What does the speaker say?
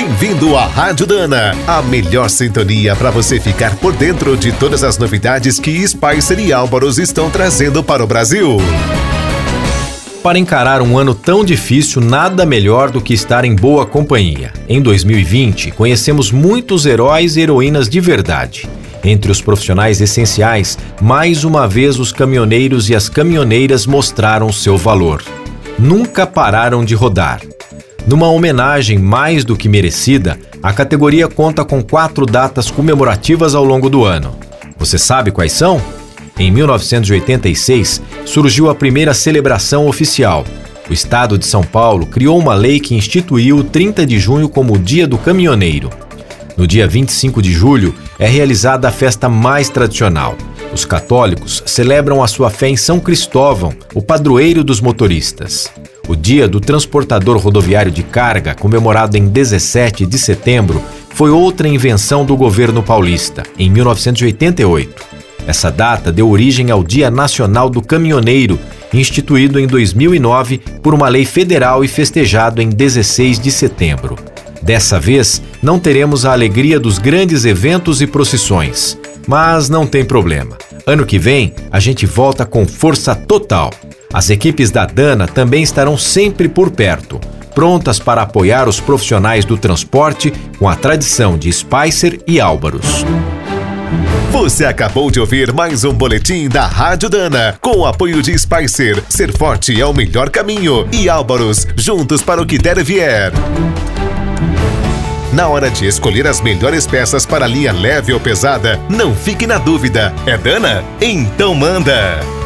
Bem-vindo à Rádio Dana, a melhor sintonia para você ficar por dentro de todas as novidades que Spicer e Álvaros estão trazendo para o Brasil. Para encarar um ano tão difícil, nada melhor do que estar em boa companhia. Em 2020, conhecemos muitos heróis e heroínas de verdade. Entre os profissionais essenciais, mais uma vez os caminhoneiros e as caminhoneiras mostraram seu valor. Nunca pararam de rodar. Numa homenagem mais do que merecida, a categoria conta com quatro datas comemorativas ao longo do ano. Você sabe quais são? Em 1986, surgiu a primeira celebração oficial. O estado de São Paulo criou uma lei que instituiu o 30 de junho como o Dia do Caminhoneiro. No dia 25 de julho é realizada a festa mais tradicional. Os católicos celebram a sua fé em São Cristóvão, o padroeiro dos motoristas. O Dia do Transportador Rodoviário de Carga, comemorado em 17 de setembro, foi outra invenção do governo paulista, em 1988. Essa data deu origem ao Dia Nacional do Caminhoneiro, instituído em 2009 por uma lei federal e festejado em 16 de setembro. Dessa vez, não teremos a alegria dos grandes eventos e procissões. Mas não tem problema. Ano que vem, a gente volta com força total. As equipes da Dana também estarão sempre por perto, prontas para apoiar os profissionais do transporte com a tradição de Spicer e Álvaros. Você acabou de ouvir mais um boletim da Rádio Dana, com o apoio de Spicer. Ser forte é o melhor caminho. E Álvaros, juntos para o que der e vier. Na hora de escolher as melhores peças para linha leve ou pesada, não fique na dúvida. É Dana? Então manda!